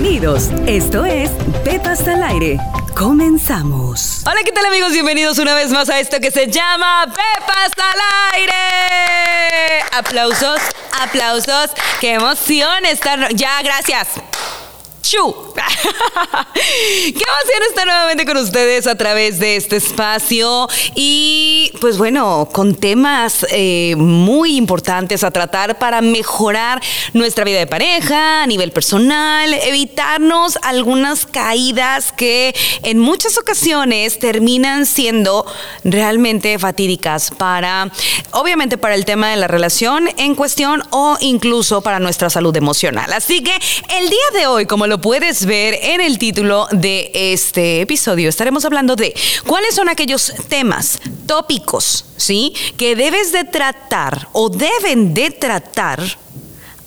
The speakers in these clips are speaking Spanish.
Bienvenidos. Esto es Pepas al aire. Comenzamos. Hola, ¿qué tal amigos? Bienvenidos una vez más a esto que se llama Pepas al aire. Aplausos, aplausos. Qué emoción estar. Ya, gracias. ¡Chu! ¡Qué emoción estar nuevamente con ustedes a través de este espacio! Y pues bueno, con temas eh, muy importantes a tratar para mejorar nuestra vida de pareja a nivel personal, evitarnos algunas caídas que en muchas ocasiones terminan siendo realmente fatídicas para, obviamente para el tema de la relación en cuestión o incluso para nuestra salud emocional. Así que el día de hoy, como lo puedes ver en el título de este episodio, estaremos hablando de cuáles son aquellos temas, tópicos, ¿sí? Que debes de tratar o deben de tratar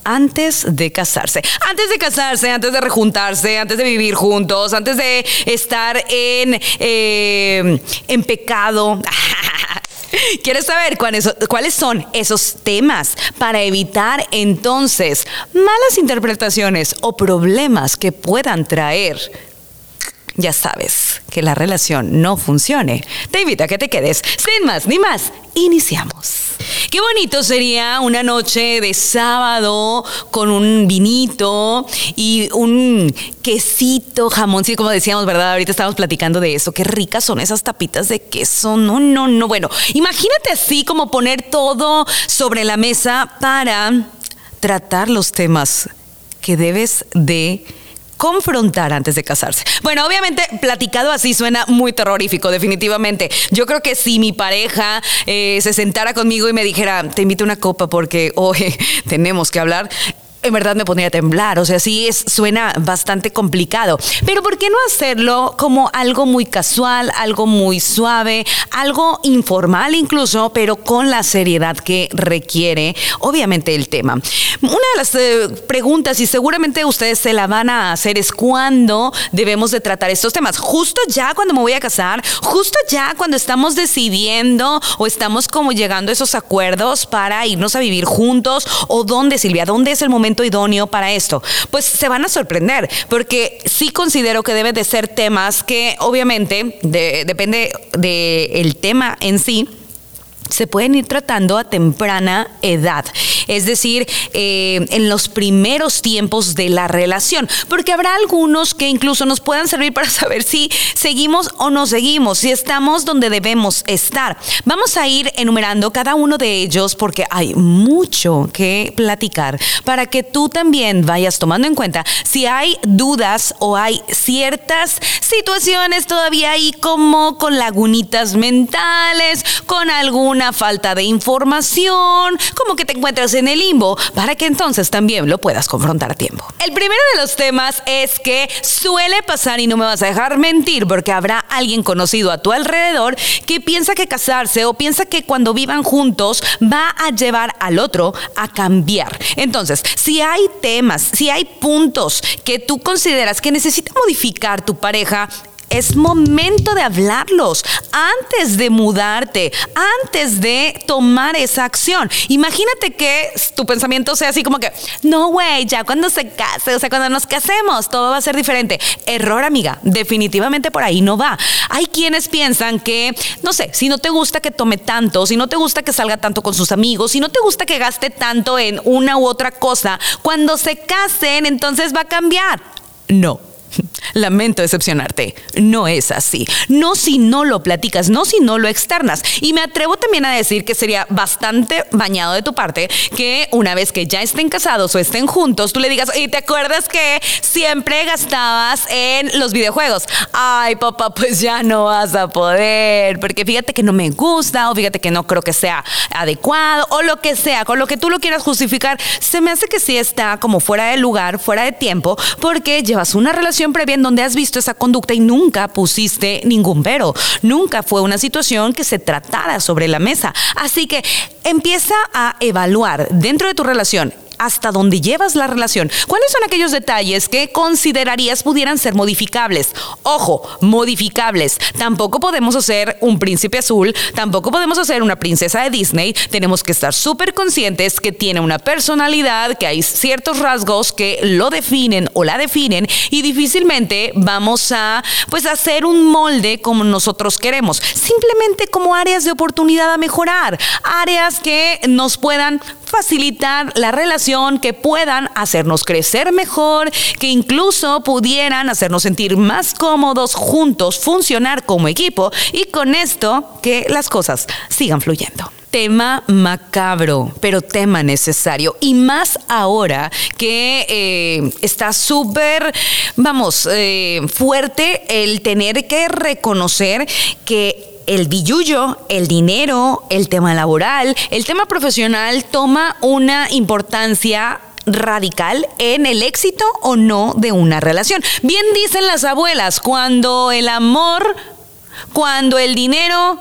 antes de casarse. Antes de casarse, antes de rejuntarse, antes de vivir juntos, antes de estar en, eh, en pecado. ¿Quieres saber cuáles, son esos temas para evitar entonces malas interpretaciones o problemas que puedan traer ya sabes que la relación no funcione, te invito a que te quedes. Sin más ni más, iniciamos. Qué bonito sería una noche de sábado con un vinito y un quesito, jamón, sí, como decíamos, ¿verdad? Ahorita estábamos platicando de eso. Qué ricas son esas tapitas de queso. No, no, no. Bueno, imagínate así como poner todo sobre la mesa para tratar los temas que debes de confrontar antes de casarse. Bueno, obviamente platicado así suena muy terrorífico, definitivamente. Yo creo que si mi pareja eh, se sentara conmigo y me dijera, te invito a una copa porque hoy tenemos que hablar, en verdad me pondría a temblar. O sea, sí es, suena bastante complicado. Pero ¿por qué no hacerlo como algo muy casual, algo muy suave, algo informal incluso, pero con la seriedad que requiere, obviamente, el tema? Una de las eh, preguntas, y seguramente ustedes se la van a hacer, es cuándo debemos de tratar estos temas. Justo ya cuando me voy a casar, justo ya cuando estamos decidiendo o estamos como llegando a esos acuerdos para irnos a vivir juntos, o dónde, Silvia, dónde es el momento idóneo para esto? Pues se van a sorprender, porque sí considero que deben de ser temas que obviamente depende del tema en sí se pueden ir tratando a temprana edad, es decir, eh, en los primeros tiempos de la relación, porque habrá algunos que incluso nos puedan servir para saber si seguimos o no seguimos, si estamos donde debemos estar. Vamos a ir enumerando cada uno de ellos porque hay mucho que platicar para que tú también vayas tomando en cuenta si hay dudas o hay ciertas situaciones todavía ahí como con lagunitas mentales, con alguna falta de información, como que te encuentras en el limbo, para que entonces también lo puedas confrontar a tiempo. El primero de los temas es que suele pasar, y no me vas a dejar mentir, porque habrá alguien conocido a tu alrededor que piensa que casarse o piensa que cuando vivan juntos va a llevar al otro a cambiar. Entonces, si hay temas, si hay puntos que tú consideras que necesita modificar tu pareja, es momento de hablarlos antes de mudarte, antes de tomar esa acción. Imagínate que tu pensamiento sea así como que, no, güey, ya cuando se case, o sea, cuando nos casemos, todo va a ser diferente. Error, amiga, definitivamente por ahí no va. Hay quienes piensan que, no sé, si no te gusta que tome tanto, si no te gusta que salga tanto con sus amigos, si no te gusta que gaste tanto en una u otra cosa, cuando se casen, entonces va a cambiar. No Lamento decepcionarte. No es así. No si no lo platicas, no si no lo externas. Y me atrevo también a decir que sería bastante bañado de tu parte que una vez que ya estén casados o estén juntos, tú le digas, y te acuerdas que siempre gastabas en los videojuegos. Ay, papá, pues ya no vas a poder, porque fíjate que no me gusta o fíjate que no creo que sea adecuado o lo que sea, con lo que tú lo quieras justificar, se me hace que sí está como fuera de lugar, fuera de tiempo, porque llevas una relación previa donde has visto esa conducta y nunca pusiste ningún pero. Nunca fue una situación que se tratara sobre la mesa. Así que empieza a evaluar dentro de tu relación hasta dónde llevas la relación. ¿Cuáles son aquellos detalles que considerarías pudieran ser modificables? Ojo, modificables. Tampoco podemos hacer un príncipe azul, tampoco podemos hacer una princesa de Disney. Tenemos que estar súper conscientes que tiene una personalidad, que hay ciertos rasgos que lo definen o la definen y difícilmente vamos a pues hacer un molde como nosotros queremos, simplemente como áreas de oportunidad a mejorar, áreas que nos puedan facilitar la relación, que puedan hacernos crecer mejor, que incluso pudieran hacernos sentir más cómodos juntos, funcionar como equipo y con esto que las cosas sigan fluyendo tema macabro, pero tema necesario. Y más ahora que eh, está súper, vamos, eh, fuerte el tener que reconocer que el billuyo, el dinero, el tema laboral, el tema profesional toma una importancia radical en el éxito o no de una relación. Bien dicen las abuelas, cuando el amor, cuando el dinero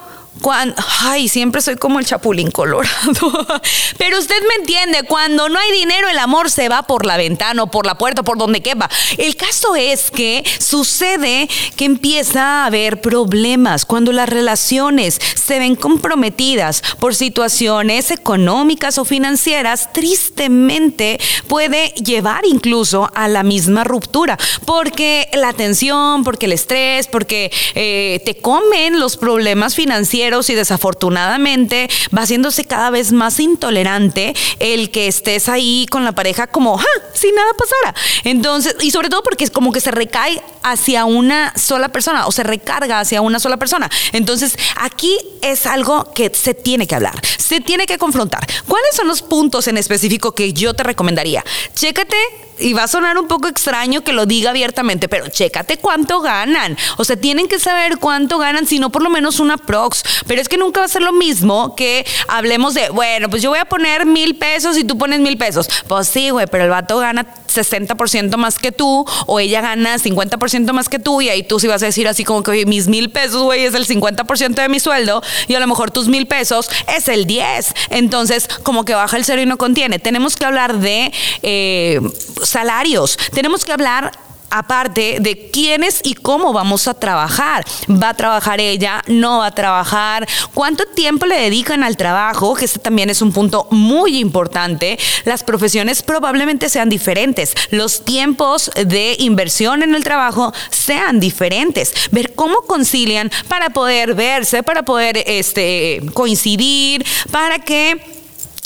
ay, siempre soy como el chapulín colorado. Pero usted me entiende, cuando no hay dinero, el amor se va por la ventana o por la puerta, por donde quepa. El caso es que sucede que empieza a haber problemas cuando las relaciones se ven comprometidas por situaciones económicas o financieras, tristemente puede llevar incluso a la misma ruptura, porque la tensión, porque el estrés, porque eh, te comen los problemas financieros y desafortunadamente va haciéndose cada vez más intolerante el que estés ahí con la pareja como, ¡ah! Si nada pasara. Entonces, y sobre todo porque es como que se recae hacia una sola persona o se recarga hacia una sola persona. Entonces, aquí es algo que se tiene que hablar, se tiene que confrontar. ¿Cuáles son los puntos en específico que yo te recomendaría? Chécate y va a sonar un poco extraño que lo diga abiertamente, pero chécate cuánto ganan. O sea, tienen que saber cuánto ganan, si no por lo menos una prox. Pero es que nunca va a ser lo mismo que hablemos de, bueno, pues yo voy a poner mil pesos y tú pones mil pesos. Pues sí, güey, pero el vato gana 60% más que tú o ella gana 50% más que tú y ahí tú sí vas a decir así como que mis mil pesos, güey, es el 50% de mi sueldo y a lo mejor tus mil pesos es el 10. Entonces, como que baja el cero y no contiene. Tenemos que hablar de eh, salarios, tenemos que hablar aparte de quiénes y cómo vamos a trabajar. ¿Va a trabajar ella? ¿No va a trabajar? ¿Cuánto tiempo le dedican al trabajo? Que este también es un punto muy importante. Las profesiones probablemente sean diferentes. Los tiempos de inversión en el trabajo sean diferentes. Ver cómo concilian para poder verse, para poder este, coincidir, para que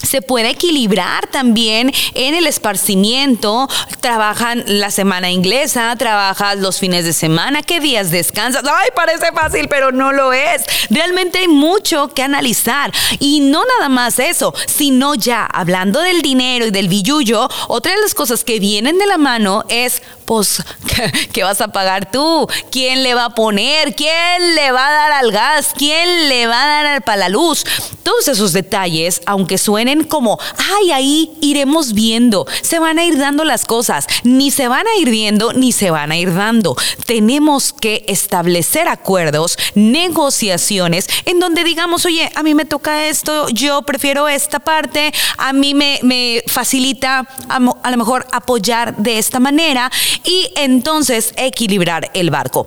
se puede equilibrar también en el esparcimiento. Trabajan la semana inglesa, trabajas los fines de semana, qué días descansas. Ay, parece fácil, pero no lo es. Realmente hay mucho que analizar. Y no nada más eso, sino ya hablando del dinero y del billullo, otra de las cosas que vienen de la mano es, pues, ¿qué vas a pagar tú? ¿Quién le va a poner? ¿Quién le va a dar al gas? ¿Quién le va a dar para la luz? Todos esos detalles, aunque suenen como, ay, ahí iremos viendo, se van a ir dando las cosas, ni se van a ir viendo, ni se van a ir dando. Tenemos que establecer acuerdos, negociaciones, en donde digamos, oye, a mí me toca esto, yo prefiero esta parte, a mí me, me facilita a, a lo mejor apoyar de esta manera y entonces equilibrar el barco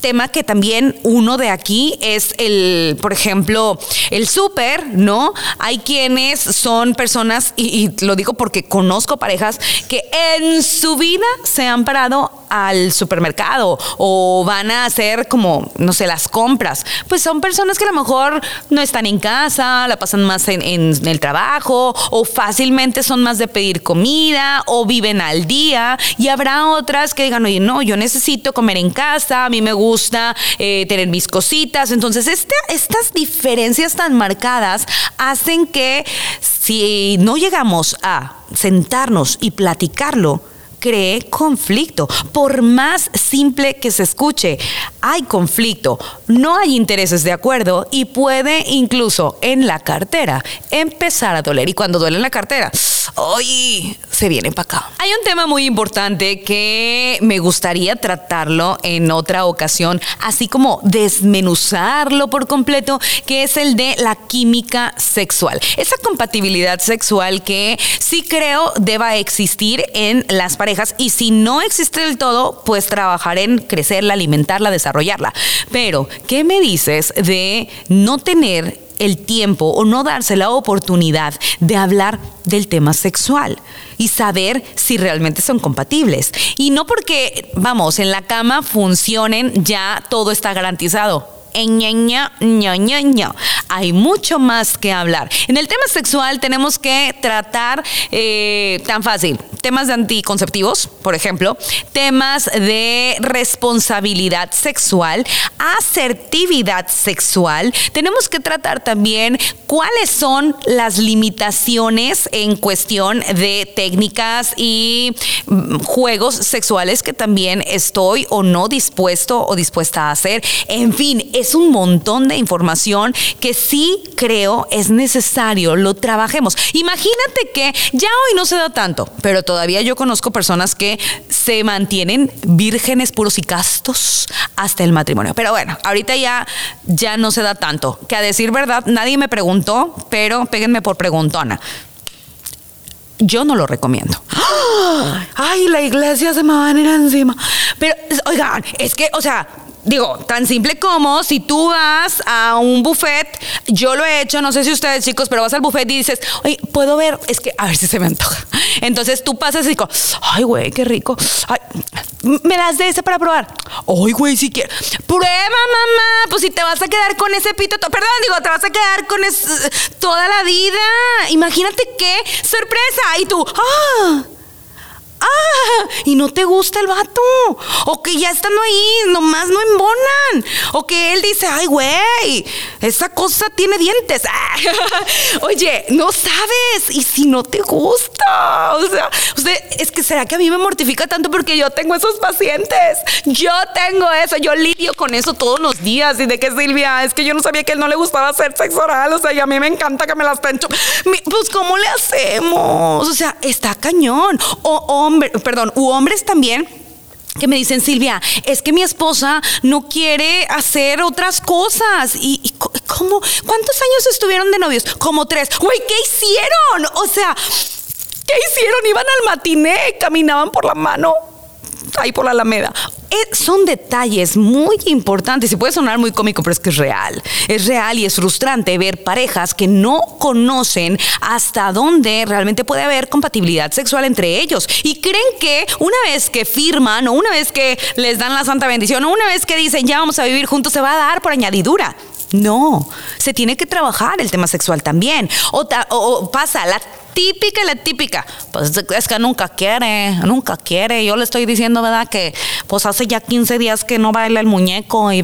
tema que también uno de aquí es el, por ejemplo, el súper, ¿no? Hay quienes son personas, y, lo digo porque conozco parejas que en su vida se han parado al supermercado o van a hacer como, no sé, las compras. Pues son personas que a lo mejor no están en casa, la pasan más en, el trabajo o fácilmente son más de pedir comida o viven al día y habrá otras que digan, oye, no, yo necesito comer en casa, a mí me gusta eh, tener mis cositas. Entonces, estas diferencias tan marcadas hacen que si no llegamos a sentarnos y platicarlo, cree conflicto. Por más simple que se escuche, hay conflicto, no hay intereses de acuerdo y puede incluso en la cartera empezar a doler. Y cuando duele en la cartera, hoy se viene para acá. Hay un tema muy importante que me gustaría tratarlo en otra ocasión, así como desmenuzarlo por completo, que es el de la química sexual. Esa compatibilidad sexual que sí creo deba existir en las parejas y si no existe del todo, pues trabajar en crecerla, alimentarla, desarrollarla. Pero, ¿qué me dices de no tener el tiempo o no darse la oportunidad de hablar del tema sexual y saber si realmente son compatibles. Y no porque, vamos, en la cama funcionen, ya todo está garantizado. Hay mucho más que hablar. En el tema sexual tenemos que tratar eh, tan fácil temas de anticonceptivos, por ejemplo, temas de responsabilidad sexual, asertividad sexual. Tenemos que tratar también cuáles son las limitaciones en cuestión de técnicas y mm, juegos sexuales que también estoy o no dispuesto o dispuesta a hacer. En fin, es un montón de información que sí creo es necesario lo trabajemos. Imagínate que ya hoy no se da tanto, pero todavía yo conozco personas que se mantienen vírgenes puros y castos hasta el matrimonio. Pero bueno, ahorita ya, ya no se da tanto. Que a decir verdad, nadie me preguntó, pero péguenme por preguntona. Yo no lo recomiendo. Ay, la iglesia se me va a venir encima. Pero, oigan, es que, o sea, Digo, tan simple como si tú vas a un buffet, yo lo he hecho, no sé si ustedes chicos, pero vas al buffet y dices, oye, puedo ver, es que a ver si se me antoja. Entonces tú pasas y digo, ay, güey, qué rico. me das de ese para probar. Ay, güey, si quieres. Prueba, mamá. Pues si te vas a quedar con ese pito, perdón, digo, te vas a quedar con toda la vida. Imagínate qué sorpresa. Y tú, ah ¡Ah! Y no te gusta el vato. O que ya estando ahí, nomás no embonan. O que él dice, ay, güey, esa cosa tiene dientes. Oye, no sabes. Y si no te gusta. O sea, usted, es que será que a mí me mortifica tanto porque yo tengo esos pacientes. Yo tengo eso. Yo lidio con eso todos los días. Y de que Silvia, es que yo no sabía que él no le gustaba hacer sexo oral. O sea, y a mí me encanta que me las pencho. Pues, ¿cómo le hacemos? O sea, está cañón. O, perdón, u hombres también que me dicen, Silvia, es que mi esposa no quiere hacer otras cosas. ¿Y, cómo? ¿Cuántos años estuvieron de novios? Como tres. Güey, ¿qué hicieron? O sea, ¿qué hicieron? Iban al matiné, caminaban por la mano ahí por la Alameda. Eh, son detalles muy importantes y puede sonar muy cómico, pero es que es real. Es real y es frustrante ver parejas que no conocen hasta dónde realmente puede haber compatibilidad sexual entre ellos y creen que una vez que firman o una vez que les dan la santa bendición o una vez que dicen ya vamos a vivir juntos se va a dar por añadidura. No, se tiene que trabajar el tema sexual también. O, pasa la típica, la típica. Pues es que nunca quiere, nunca quiere. Yo le estoy diciendo, ¿verdad? Que pues hace ya 15 días que no baila el muñeco y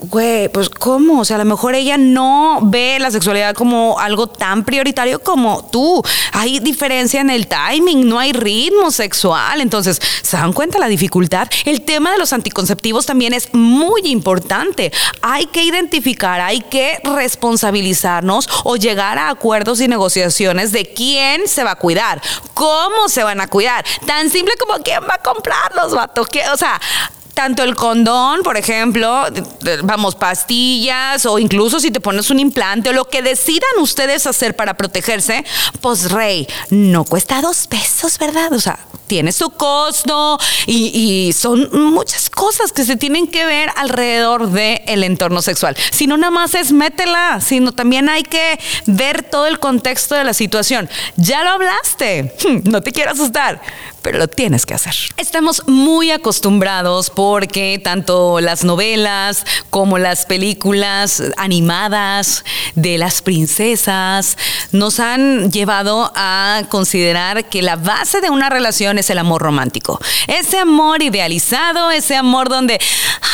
güey, pues ¿cómo? O sea, a lo mejor ella no ve la sexualidad como algo tan prioritario como tú. Hay diferencia en el timing, no hay ritmo sexual. Entonces, ¿se dan cuenta la dificultad? El tema de los anticonceptivos también es muy importante. Hay que identificar, hay que responsabilizarnos o llegar a acuerdos y negociaciones de quién se va a cuidar, cómo se van a cuidar. Tan simple como quién va a comprar los vatos. O sea, tanto el condón, por ejemplo, vamos, pastillas o incluso si te pones un implante o lo que decidan ustedes hacer para protegerse, pues rey, no cuesta dos pesos, ¿verdad? O sea, tiene su costo y, son muchas cosas que se tienen que ver alrededor del entorno sexual. Si no nada más es métela, sino también hay que ver todo el contexto de la situación. Ya lo hablaste, no te quiero asustar, pero lo tienes que hacer. Estamos muy acostumbrados porque tanto las novelas como las películas animadas de las princesas nos han llevado a considerar que la base de una relación es el amor romántico. Ese amor idealizado, ese amor donde,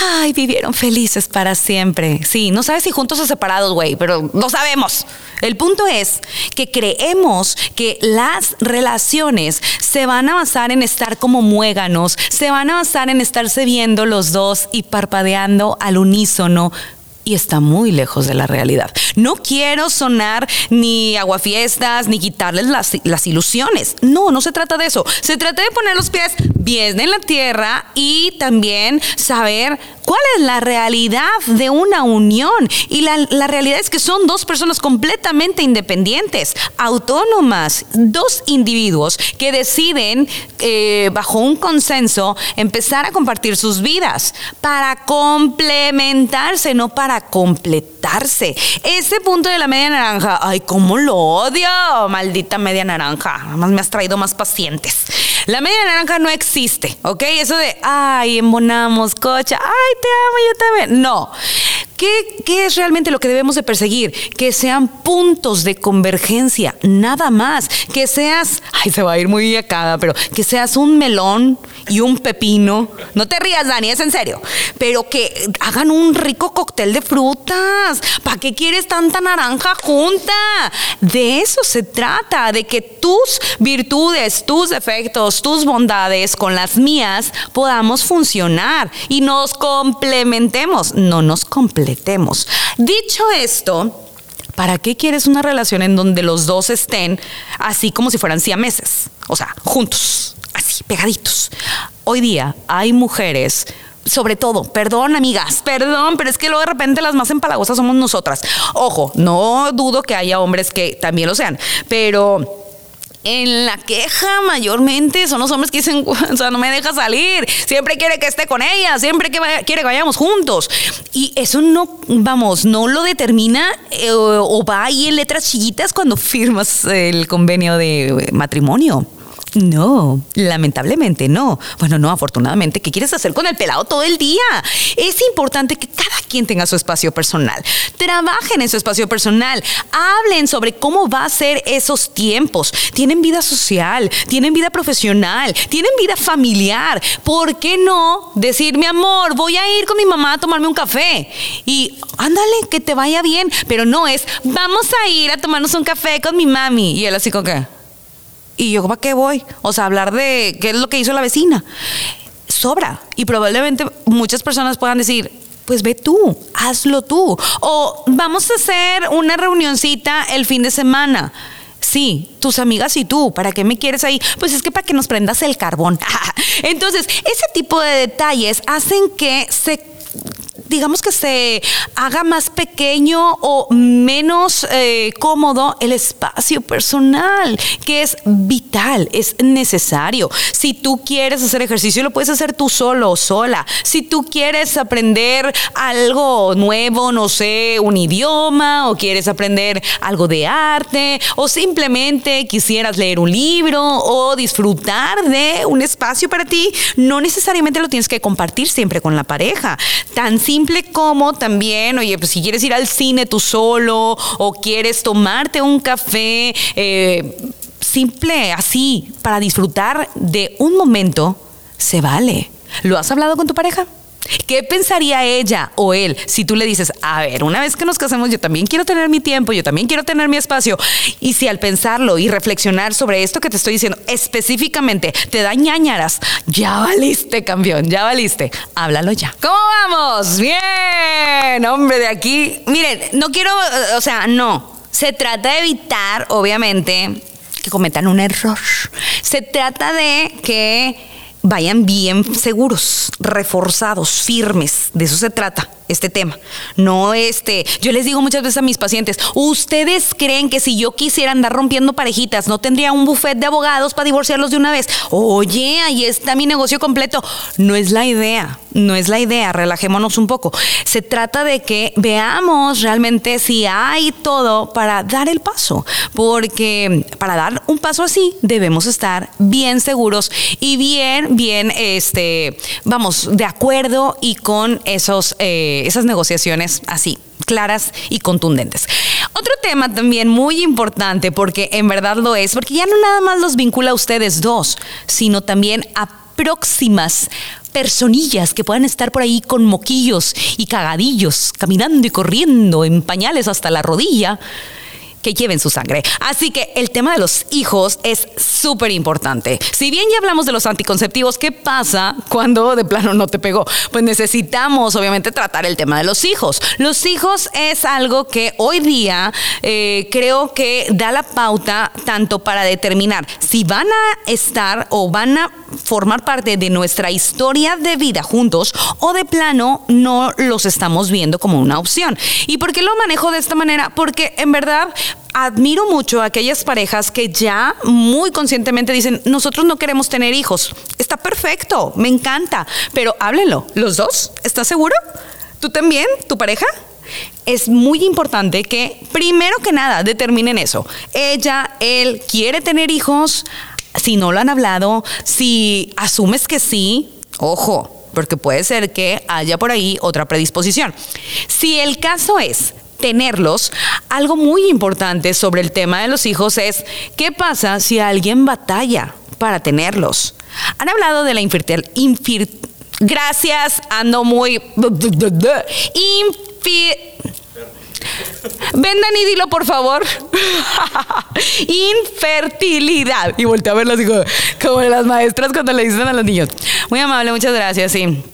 ay, vivieron felices para siempre. Sí, no sabes si juntos o separados, güey, pero no sabemos. El punto es que creemos que las relaciones se van a basar en estar como muéganos, se van a basar en estarse viendo los dos y parpadeando al unísono y está muy lejos de la realidad. No quiero sonar ni aguafiestas ni quitarles las, las, ilusiones. No, no se trata de eso. Se trata de poner los pies bien en la tierra y también saber cuál es la realidad de una unión. Y la, la realidad es que son dos personas completamente independientes, autónomas, dos individuos que deciden eh, bajo un consenso empezar a compartir sus vidas para complementarse, no para completarse. Ese punto de la media naranja, ay, cómo lo odio, maldita media naranja. Además me has traído más pacientes. La media naranja no existe, ¿ok? Eso de, ay, embonamos, cocha, ay, te amo, yo también. No. ¿Qué, ¿Qué, es realmente lo que debemos de perseguir? Que sean puntos de convergencia, nada más. Que seas, ay, se va a ir muy acá, pero que seas un melón y un pepino. No te rías, Dani, es en serio. Pero que hagan un rico cóctel de frutas. ¿Para qué quieres tanta naranja junta? De eso se trata, de que tus virtudes, tus defectos, tus bondades con las mías podamos funcionar y nos complementemos, no nos complementemos Dicho esto, ¿para qué quieres una relación en donde los dos estén así como si fueran siameses? O sea, juntos, así, pegaditos. Hoy día hay mujeres sobre todo, perdón amigas, perdón, pero es que luego de repente las más empalagosas somos nosotras. Ojo, no dudo que haya hombres que también lo sean, pero en la queja mayormente son los hombres que dicen, o sea, no me deja salir, siempre quiere que esté con ella, siempre que quiere que vayamos juntos. Y eso no, vamos, no lo determina eh, o va ahí en letras chiquitas cuando firmas el convenio de matrimonio. No, lamentablemente no. Bueno, no, afortunadamente, ¿qué quieres hacer con el pelado todo el día? Es importante que cada quien tenga su espacio personal. Trabajen en su espacio personal. Hablen sobre cómo va a ser esos tiempos. Tienen vida social, tienen vida profesional, tienen vida familiar. ¿Por qué no decir, mi amor, voy a ir con mi mamá a tomarme un café? Y ándale, que te vaya bien. Pero no es, vamos a ir a tomarnos un café con mi mami. Y él así con qué. ¿Y yo para qué voy? O sea, hablar de qué es lo que hizo la vecina. Sobra. Y probablemente muchas personas puedan decir, pues ve tú, hazlo tú. O vamos a hacer una reunioncita el fin de semana. Sí, tus amigas y tú, ¿para qué me quieres ahí? Pues es que para que nos prendas el carbón. Entonces, ese tipo de detalles hacen que se digamos que se haga más pequeño o menos eh, cómodo el espacio personal, que es vital, es necesario. Si tú quieres hacer ejercicio, lo puedes hacer tú solo o sola. Si tú quieres aprender algo nuevo, no sé, un idioma, o quieres aprender algo de arte, o simplemente quisieras leer un libro o disfrutar de un espacio para ti, no necesariamente lo tienes que compartir siempre con la pareja. Tan simple como también, oye, pues si quieres ir al cine tú solo o quieres tomarte un café, eh, simple, así, para disfrutar de un momento, se vale. ¿Lo has hablado con tu pareja? ¿Qué pensaría ella o él si tú le dices, a ver, una vez que nos casemos, yo también quiero tener mi tiempo, yo también quiero tener mi espacio? Y si al pensarlo y reflexionar sobre esto que te estoy diciendo específicamente te da ñañaras, ya valiste, campeón, ya valiste. Háblalo ya. ¿Cómo vamos? Bien, hombre, de aquí. Miren, no quiero, o sea, no. Se trata de evitar, obviamente, que cometan un error. Se trata de que vayan bien seguros, reforzados, firmes. De eso se trata este tema. No este, yo les digo muchas veces a mis pacientes, ustedes creen que si yo quisiera andar rompiendo parejitas, no tendría un buffet de abogados para divorciarlos de una vez. Oye, ahí está mi negocio completo. No es la idea, no es la idea, relajémonos un poco. Se trata de que veamos realmente si hay todo para dar el paso, porque para dar un paso así debemos estar bien seguros y bien, bien, este, vamos, de acuerdo y con esos... Eh, esas negociaciones así, claras y contundentes. Otro tema también muy importante, porque en verdad lo es, porque ya no nada más los vincula a ustedes dos, sino también a próximas personillas que puedan estar por ahí con moquillos y cagadillos, caminando y corriendo en pañales hasta la rodilla que lleven su sangre. Así que el tema de los hijos es súper importante. Si bien ya hablamos de los anticonceptivos, ¿qué pasa cuando de plano no te pegó? Pues necesitamos obviamente tratar el tema de los hijos. Los hijos es algo que hoy día eh, creo que da la pauta tanto para determinar si van a estar o van a formar parte de nuestra historia de vida juntos o de plano no los estamos viendo como una opción. ¿Y por qué lo manejo de esta manera? Porque en verdad admiro mucho a aquellas parejas que ya muy conscientemente dicen, nosotros no queremos tener hijos. Está perfecto, me encanta, pero háblenlo. ¿Los dos? ¿Estás seguro? ¿Tú también? ¿Tu pareja? es muy importante que primero que nada determinen eso. Ella, él quiere tener hijos, si no lo han hablado, si asumes que sí, ojo, porque puede ser que haya por ahí otra predisposición. Si el caso es tenerlos, algo muy importante sobre el tema de los hijos es, ¿qué pasa si alguien batalla para tenerlos? Han hablado de la infertilidad. Gracias, ando muy... Vendan y dilo, por favor. Infertilidad. Y volteé a verlas y como las maestras cuando le dicen a los niños. Muy amable, muchas gracias, sí.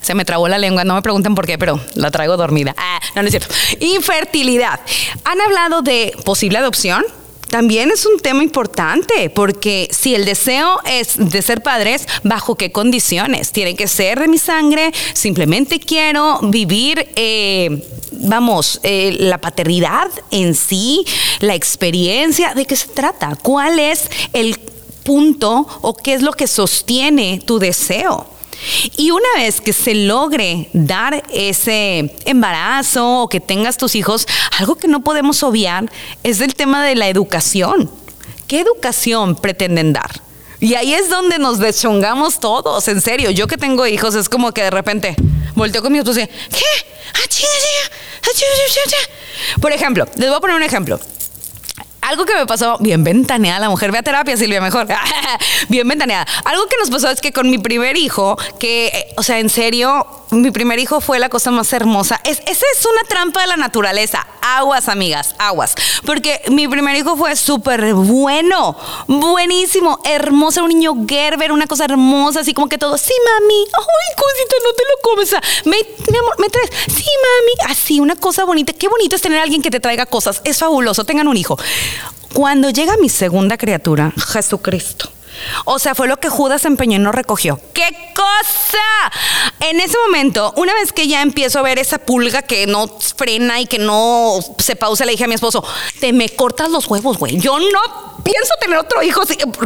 Se me trabó la lengua, no me pregunten por qué, pero la traigo dormida. Ah, no, no es cierto. Infertilidad. Han hablado de posible adopción, también es un tema importante porque si el deseo es de ser padres, ¿bajo qué condiciones? Tienen que ser de mi sangre, simplemente quiero vivir, eh, vamos, eh, la paternidad en sí, la experiencia, ¿de qué se trata? ¿Cuál es el punto o qué es lo que sostiene tu deseo? Y una vez que se logre dar ese embarazo o que tengas tus hijos, algo que no podemos obviar es el tema de la educación. ¿Qué educación pretenden dar? Y ahí es donde nos deschongamos todos, en serio. Yo que tengo hijos es como que de repente volteo con mi esposa y ¿qué? Por ejemplo, les voy a poner un ejemplo algo que me pasó, bien ventaneada la mujer, ve a terapia Silvia mejor, bien ventaneada. Algo que nos pasó es que con mi primer hijo, que, eh, o sea, en serio, mi primer hijo fue la cosa más hermosa. Es, esa es una trampa de la naturaleza. Aguas, amigas, aguas. Porque mi primer hijo fue súper bueno, buenísimo, hermoso, un niño Gerber, una cosa hermosa, así como que todo, sí, mami, ay, cosita, no te lo comes. me, mi amor, me traes, sí, mami, así, una cosa bonita. Qué bonito es tener a alguien que te traiga cosas. Es fabuloso, tengan un hijo. Cuando llega mi segunda criatura, Jesucristo o sea, fue lo que Judas empeñó y no recogió. ¡Qué cosa! En ese momento, una vez que ya empiezo a ver esa pulga que no frena y que no se pausa, le dije a mi esposo, te me cortas los huevos, güey. Yo no pienso tener otro hijo,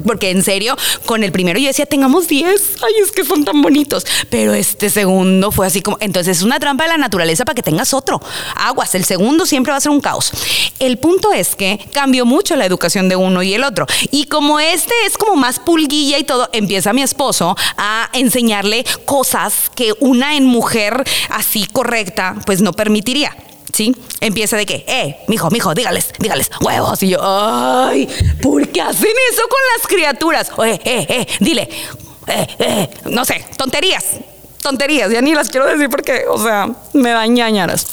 porque en serio, con el primero yo decía, tengamos 10, ay, es que son tan bonitos, pero este segundo fue así como, entonces es una trampa de la naturaleza para que tengas otro. Aguas, el segundo siempre va a ser un caos. El punto es que cambió mucho la educación de uno y el otro. Y como este es como más pulguilla y todo, empieza mi esposo a enseñarle cosas que una en mujer así correcta, pues no permitiría. ¿Sí? Empieza de que, eh, mijo, mijo, dígales, dígales, huevos. Y yo, ay, ¿por qué hacen eso con las criaturas? Oye, eh, eh, dile, eh, eh, no sé, tonterías, tonterías, ya ni las quiero decir porque, o sea, me dan ñañaras.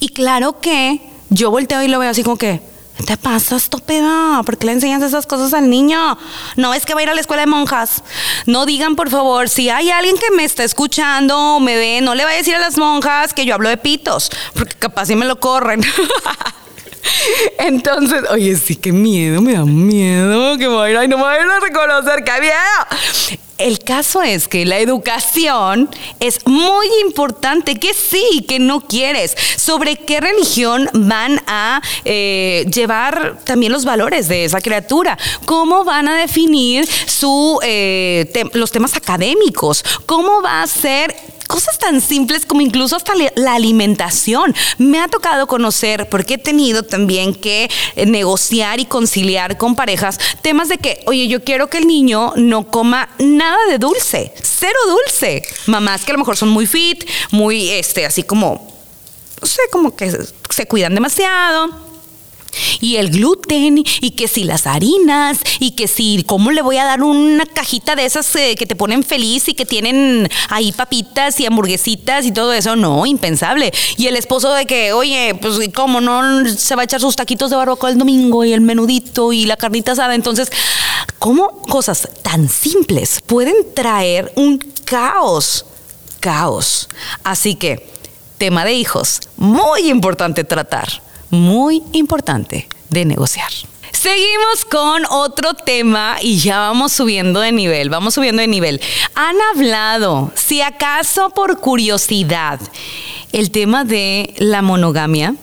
Y claro que yo volteo y lo veo así como que, te pasa, estúpida? ¿Por qué le enseñas esas cosas al niño? No es que va a ir a la escuela de monjas. No digan, por favor, si hay alguien que me está escuchando o me ve, no le vaya a decir a las monjas que yo hablo de pitos, porque capaz si me lo corren. Entonces, oye, sí, qué miedo, me da miedo que me a no me vayan a reconocer, qué miedo. El caso es que la educación es muy importante, que sí, que no quieres, sobre qué religión van a eh, llevar también los valores de esa criatura, cómo van a definir su, eh, los temas académicos, cómo va a ser cosas tan simples como incluso hasta la alimentación. Me ha tocado conocer, porque he tenido también que eh, negociar y conciliar con parejas temas de que, oye, yo quiero que el niño no coma nada de dulce, cero dulce. Mamás que a lo mejor son muy fit, muy, este, así como, no sé, como que se cuidan demasiado y el gluten y que si las harinas y que si cómo le voy a dar una cajita de esas eh, que te ponen feliz y que tienen ahí papitas y hamburguesitas y todo eso, no, impensable. Y el esposo de que, oye, pues cómo no se va a echar sus taquitos de barbacoa el domingo y el menudito y la carnita asada, entonces, ¿cómo cosas tan simples pueden traer un caos? Caos. Así que, tema de hijos, muy importante tratar muy importante de negociar. Seguimos con otro tema y ya vamos subiendo de nivel, vamos subiendo de nivel. Han hablado, si acaso por curiosidad, el tema de la monogamia.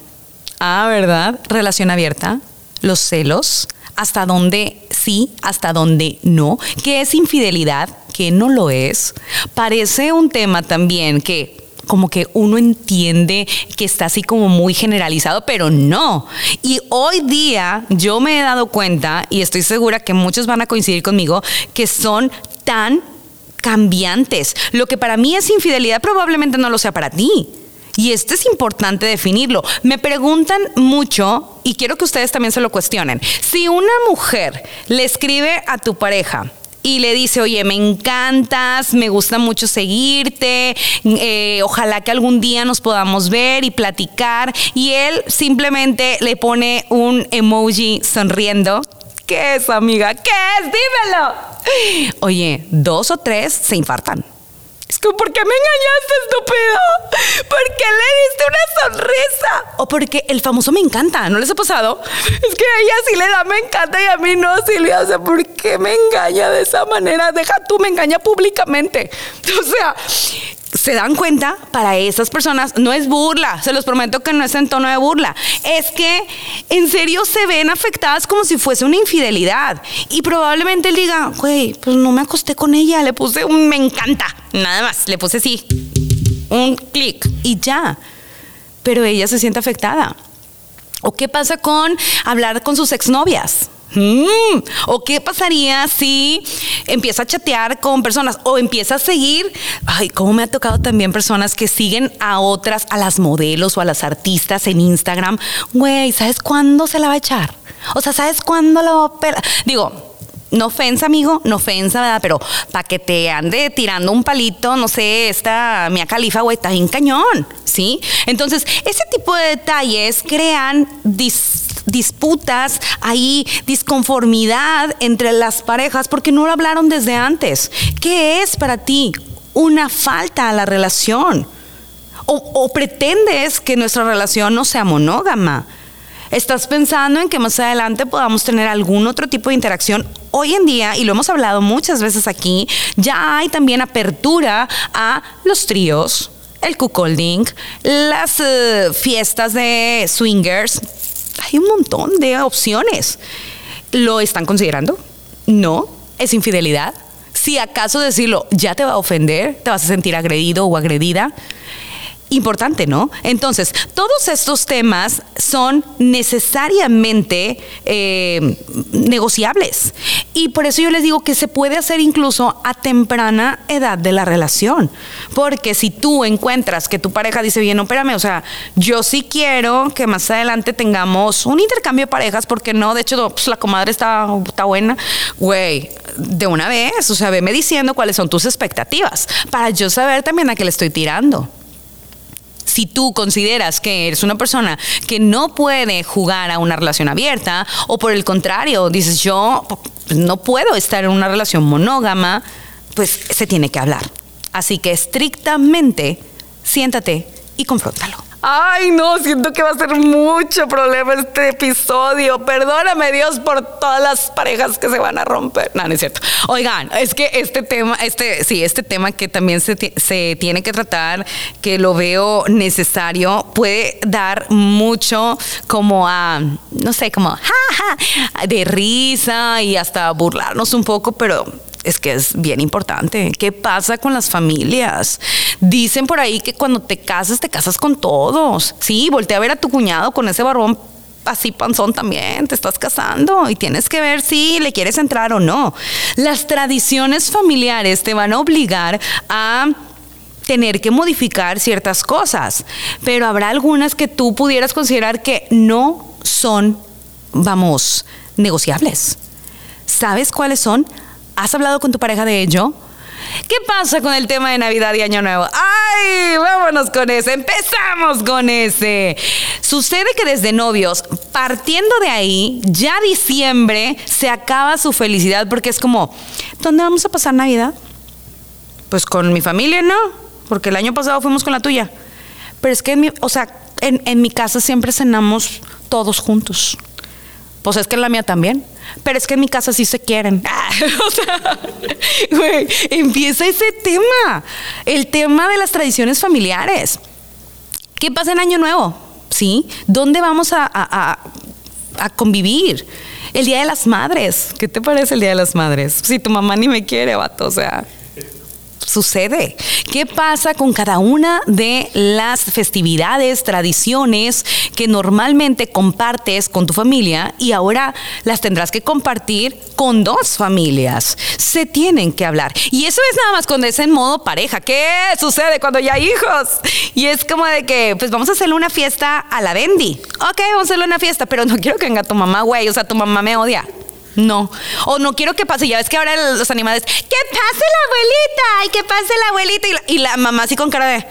Ah, ¿verdad? Relación abierta, los celos, hasta dónde sí, hasta dónde no, qué es infidelidad, qué no lo es. Parece un tema también que como que uno entiende que está así como muy generalizado, pero no. Y hoy día yo me he dado cuenta, y estoy segura que muchos van a coincidir conmigo, que son tan cambiantes. Lo que para mí es infidelidad probablemente no lo sea para ti. Y esto es importante definirlo. Me preguntan mucho, y quiero que ustedes también se lo cuestionen, si una mujer le escribe a tu pareja, y le dice, oye, me encantas, me gusta mucho seguirte, eh, ojalá que algún día nos podamos ver y platicar. Y él simplemente le pone un emoji sonriendo. ¿Qué es, amiga? ¿Qué es? Dímelo. Oye, dos o tres se infartan. Es que, ¿por qué me engañaste, estúpido? ¿Por qué le diste una sonrisa? Porque el famoso me encanta, ¿no les ha pasado? Es que a ella sí le da me encanta y a mí no, Silvia. O sea, ¿por qué me engaña de esa manera? Deja tú, me engaña públicamente. O sea, se dan cuenta, para esas personas no es burla, se los prometo que no es en tono de burla, es que en serio se ven afectadas como si fuese una infidelidad y probablemente él diga, güey, pues no me acosté con ella, le puse un me encanta, nada más, le puse sí, un clic y ya, pero ella se siente afectada. ¿O qué pasa con hablar con sus exnovias? Mm, ¿O qué pasaría si empieza a chatear con personas o empieza a seguir? Ay, cómo me ha tocado también personas que siguen a otras, a las modelos o a las artistas en Instagram. Güey, ¿sabes cuándo se la va a echar? O sea, ¿sabes cuándo la va a? Digo, no ofensa, amigo, no ofensa, ¿verdad? Pero para que te ande tirando un palito, no sé, esta Mia Califa, güey, está bien cañón, ¿sí? Entonces, ese tipo de detalles crean disputas, ahí disconformidad entre las parejas porque no lo hablaron desde antes. ¿Qué es para ti una falta a la relación? o pretendes que nuestra relación no sea monógama? ¿Estás pensando en que más adelante podamos tener algún otro tipo de interacción? Hoy en día, y lo hemos hablado muchas veces aquí, ya hay también apertura a los tríos, el cuckolding, las eh, fiestas de swingers. Hay un montón de opciones. ¿Lo están considerando? No. ¿Es infidelidad? Si acaso decirlo ya te va a ofender, te vas a sentir agredido o agredida importante, ¿no? Entonces, todos estos temas son necesariamente eh, negociables. Y por eso yo les digo que se puede hacer incluso a temprana edad de la relación. Porque si tú encuentras que tu pareja dice, bien, no, espérame, o sea, yo sí quiero que más adelante tengamos un intercambio de parejas, porque no, de hecho, pues la comadre está, está buena, güey, de una vez, o sea, veme diciendo cuáles son tus expectativas, para yo saber también a qué le estoy tirando si tú consideras que eres una persona que no puede jugar a una relación abierta o por el contrario, dices yo no puedo estar en una relación monógama, pues se tiene que hablar. Así que estrictamente siéntate y confróntalo. Ay, no, siento que va a ser mucho problema este episodio. Perdóname, Dios, por todas las parejas que se van a romper. No, no es cierto. Oigan, es que este tema, este, sí, este tema que también se, se tiene que tratar, que lo veo necesario, puede dar mucho como a, no sé, como, ja, de risa y hasta burlarnos un poco, pero es que es bien importante. ¿Qué pasa con las familias? Dicen por ahí que cuando te casas, te casas con todos. Sí, voltea a ver a tu cuñado con ese barbón así panzón también, te estás casando y tienes que ver si le quieres entrar o no. Las tradiciones familiares te van a obligar a tener que modificar ciertas cosas, pero habrá algunas que tú pudieras considerar que no son vamos, negociables. ¿Sabes cuáles son? ¿Has hablado con tu pareja de ello? ¿Qué pasa con el tema de Navidad y Año Nuevo? ¡Ay! Vámonos con ese. Empezamos con ese. Sucede que desde novios, partiendo de ahí, ya diciembre se acaba su felicidad porque es como, ¿dónde vamos a pasar Navidad? Pues con mi familia, ¿no? Porque el año pasado fuimos con la tuya. Pero es que, o sea, en, en mi casa siempre cenamos todos juntos. Pues es que en la mía también. Pero es que en mi casa sí se quieren. o sea, güey, empieza ese tema. El tema de las tradiciones familiares. ¿Qué pasa en Año Nuevo? ¿Sí? ¿Dónde vamos a, a, a convivir? El Día de las Madres. ¿Qué te parece el Día de las Madres? Si tu mamá ni me quiere, vato, o sea sucede? ¿Qué pasa con cada una de las festividades, tradiciones que normalmente compartes con tu familia y ahora las tendrás que compartir con dos familias? Se tienen que hablar. Y eso es nada más cuando es en modo pareja. ¿Qué sucede cuando ya hay hijos? Y es como de que, pues vamos a hacerle una fiesta a la Bendy. Ok, vamos a hacerle una fiesta, pero no quiero que venga tu mamá, güey. O sea, tu mamá me odia. No. O no quiero que pase. Ya ves que ahora los animales. ¡Que pase la abuelita! ¡Ay, que pase la abuelita! Y la, mamá así con cara de.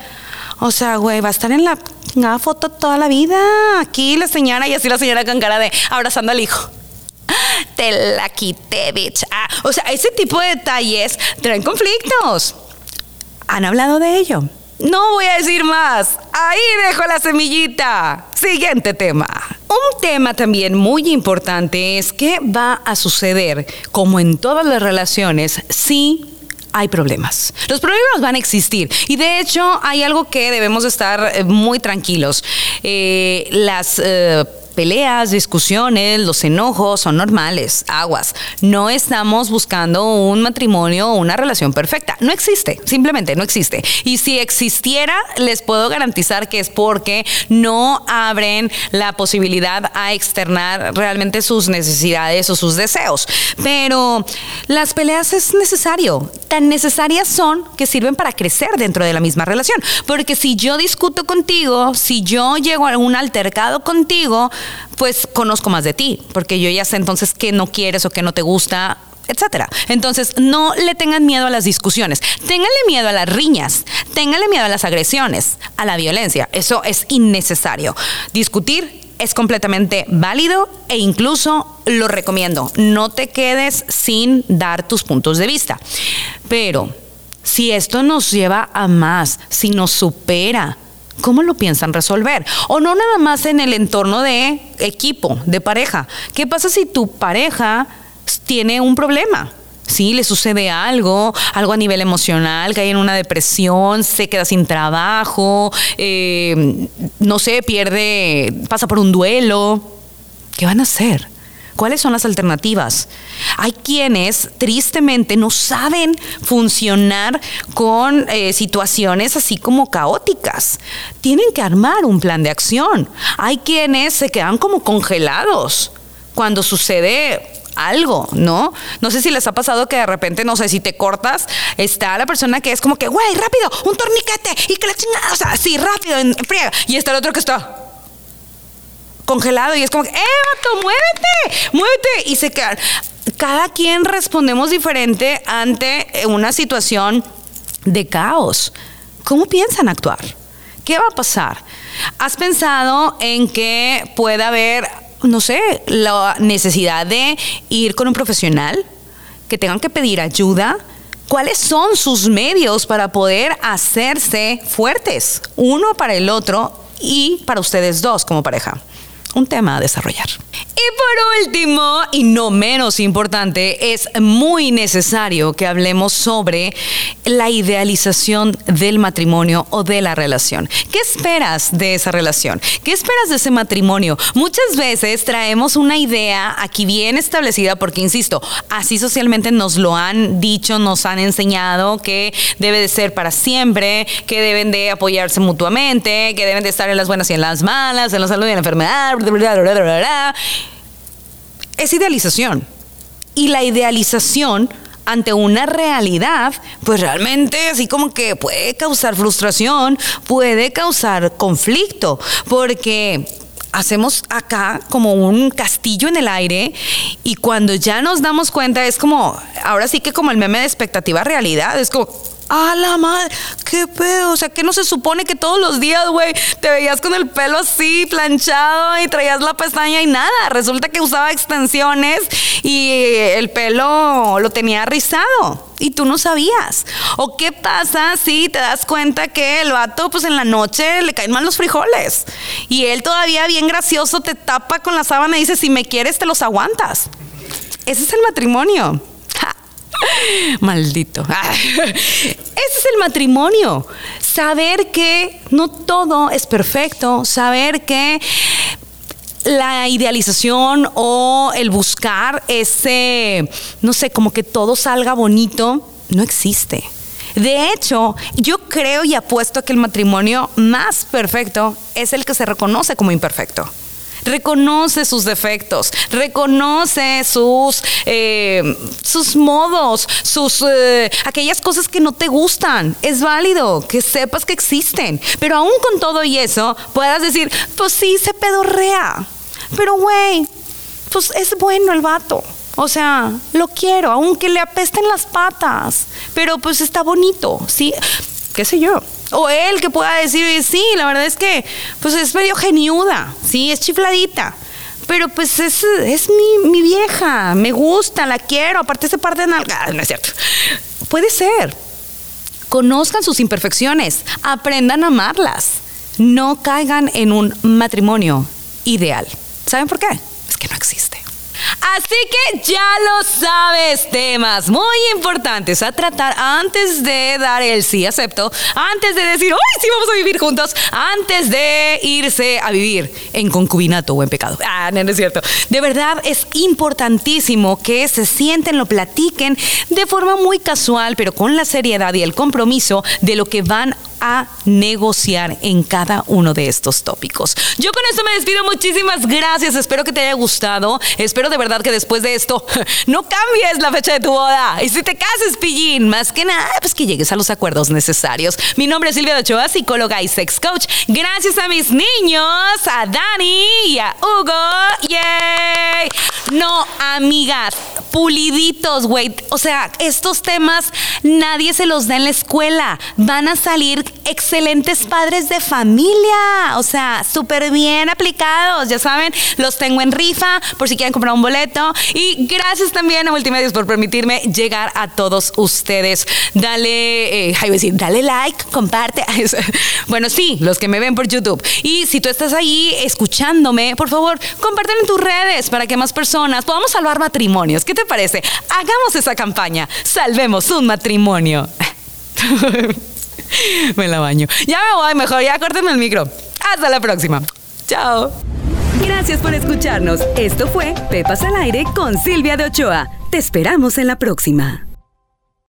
O sea, güey, va a estar en la, la foto toda la vida. Aquí la señora y así la señora con cara de abrazando al hijo. Te la quité, bitch. Ah, o sea, ese tipo de detalles traen conflictos. ¿Han hablado de ello? No voy a decir más. Ahí dejo la semillita. Siguiente tema. Un tema también muy importante es qué va a suceder, como en todas las relaciones, si hay problemas. Los problemas van a existir y de hecho hay algo que debemos estar eh, muy tranquilos. Eh, las eh, peleas, discusiones, los enojos son normales, aguas. No estamos buscando un matrimonio o una relación perfecta. No existe, simplemente no existe. Y si existiera, les puedo garantizar que es porque no abren la posibilidad a externar realmente sus necesidades o sus deseos. Pero las peleas es necesario. Tan necesarias son que sirven para crecer dentro de la misma relación. Porque si yo discuto contigo, si yo llego a un altercado contigo, pues conozco más de ti, porque yo ya sé entonces qué no quieres o qué no te gusta, etcétera. Entonces, no le tengan miedo a las discusiones, ténganle miedo a las riñas, ténganle miedo a las agresiones, a la violencia. Eso es innecesario. Discutir es completamente válido e incluso lo recomiendo. No te quedes sin dar tus puntos de vista. Pero si esto nos lleva a más, si nos supera, ¿Cómo lo piensan resolver? O no nada más en el entorno de equipo, de pareja. ¿Qué pasa si tu pareja tiene un problema? Si le sucede algo, algo a nivel emocional, cae en una depresión, se queda sin trabajo, eh, no sé, pierde, pasa por un duelo. ¿Qué van a hacer? ¿Cuáles son las alternativas? Hay quienes tristemente no saben funcionar con eh, situaciones así como caóticas. Tienen que armar un plan de acción. Hay quienes se quedan como congelados cuando sucede algo, ¿no? No sé si les ha pasado que de repente, no sé, si te cortas, está la persona que es como que, güey, rápido, un torniquete y que la chingada, o sea, sí, rápido, en. Y está el otro que está congelado y es como, ¡eh, vato, muévete! ¡Muévete! Y se quedan. Cada quien respondemos diferente ante una situación de caos. ¿Cómo piensan actuar? ¿Qué va a pasar? ¿Has pensado en que pueda haber, no sé, la necesidad de ir con un profesional? ¿Que tengan que pedir ayuda? ¿Cuáles son sus medios para poder hacerse fuertes, uno para el otro y para ustedes dos como pareja? Un tema a desarrollar. Y por último, y no menos importante, es muy necesario que hablemos sobre la idealización del matrimonio o de la relación. ¿Qué esperas de esa relación? ¿Qué esperas de ese matrimonio? Muchas veces traemos una idea aquí bien establecida porque, insisto, así socialmente nos lo han dicho, nos han enseñado que debe de ser para siempre, que deben de apoyarse mutuamente, que deben de estar en las buenas y en las malas, en la salud y en la enfermedad es idealización. Y la idealización ante una realidad, pues realmente así como que puede causar frustración, puede causar conflicto, porque hacemos acá como un castillo en el aire y cuando ya nos damos cuenta es como, ahora sí que como el meme de expectativa realidad, es como, ¡Ah, la madre! ¡Qué pedo! O sea, que no se supone que todos los días, güey, te veías con el pelo así, planchado y traías la pestaña y nada. Resulta que usaba extensiones y el pelo lo tenía rizado y tú no sabías. ¿O qué pasa si te das cuenta que el vato, pues en la noche le caen mal los frijoles y él todavía bien gracioso te tapa con la sábana y dice, si me quieres, te los aguantas? Ese es el matrimonio. Maldito. Ese es el matrimonio. Saber que no todo es perfecto. Saber que la idealización o el buscar ese, no sé, como que todo salga bonito, no existe. De hecho, yo creo y apuesto que el matrimonio más perfecto es el que se reconoce como imperfecto reconoce sus defectos, reconoce sus, eh, sus modos, sus, eh, aquellas cosas que no te gustan. Es válido que sepas que existen, pero aún con todo y eso, puedas decir, pues sí, se pedorrea, pero güey, pues es bueno el vato. O sea, lo quiero, aunque le apesten las patas, pero pues está bonito, ¿sí? ¿Qué sé yo? O él que pueda decir, sí, la verdad es que pues es medio geniuda, sí, es chifladita. Pero pues es, es mi, vieja, me gusta, la quiero, aparte ese par de no es cierto. Puede ser. Conozcan sus imperfecciones, aprendan a amarlas. No caigan en un matrimonio ideal. ¿Saben por qué? Es que no existe. Así que ya lo sabes, temas muy importantes a tratar antes de dar el sí acepto, antes de decir, hoy sí vamos a vivir juntos, antes de irse a vivir en concubinato o en pecado. Ah, no, no es cierto. De verdad es importantísimo que se sienten, lo platiquen de forma muy casual, pero con la seriedad y el compromiso de lo que van a negociar en cada uno de estos tópicos. Yo con esto me despido. Muchísimas gracias. Espero que te haya gustado. Espero de verdad que después de esto no cambies la fecha de tu boda. Y si te cases, pillín, más que nada, pues que llegues a los acuerdos necesarios. Mi nombre es Silvia Ochoa, psicóloga y sex coach. Gracias a mis niños, a Dani y a Hugo. ¡Yay! No, amigas, puliditos, güey. O sea, estos temas nadie se los da en la escuela. Van a salir excelentes padres de familia. O sea, súper bien aplicados. Ya saben, los tengo en rifa por si quieren comprar un boleto. Y gracias también a Multimedios por permitirme llegar a todos ustedes. Dale, eh, decir, dale like, comparte. bueno, sí, los que me ven por YouTube. Y si tú estás ahí escuchándome, por favor, compártelo en tus redes para que más personas podamos salvar matrimonios. ¿Qué te parece? Hagamos esa campaña. Salvemos un matrimonio. me la baño. Ya me voy, mejor, ya córtenme el micro. Hasta la próxima. Chao. Gracias por escucharnos. Esto fue Pepas al Aire con Silvia de Ochoa. Te esperamos en la próxima.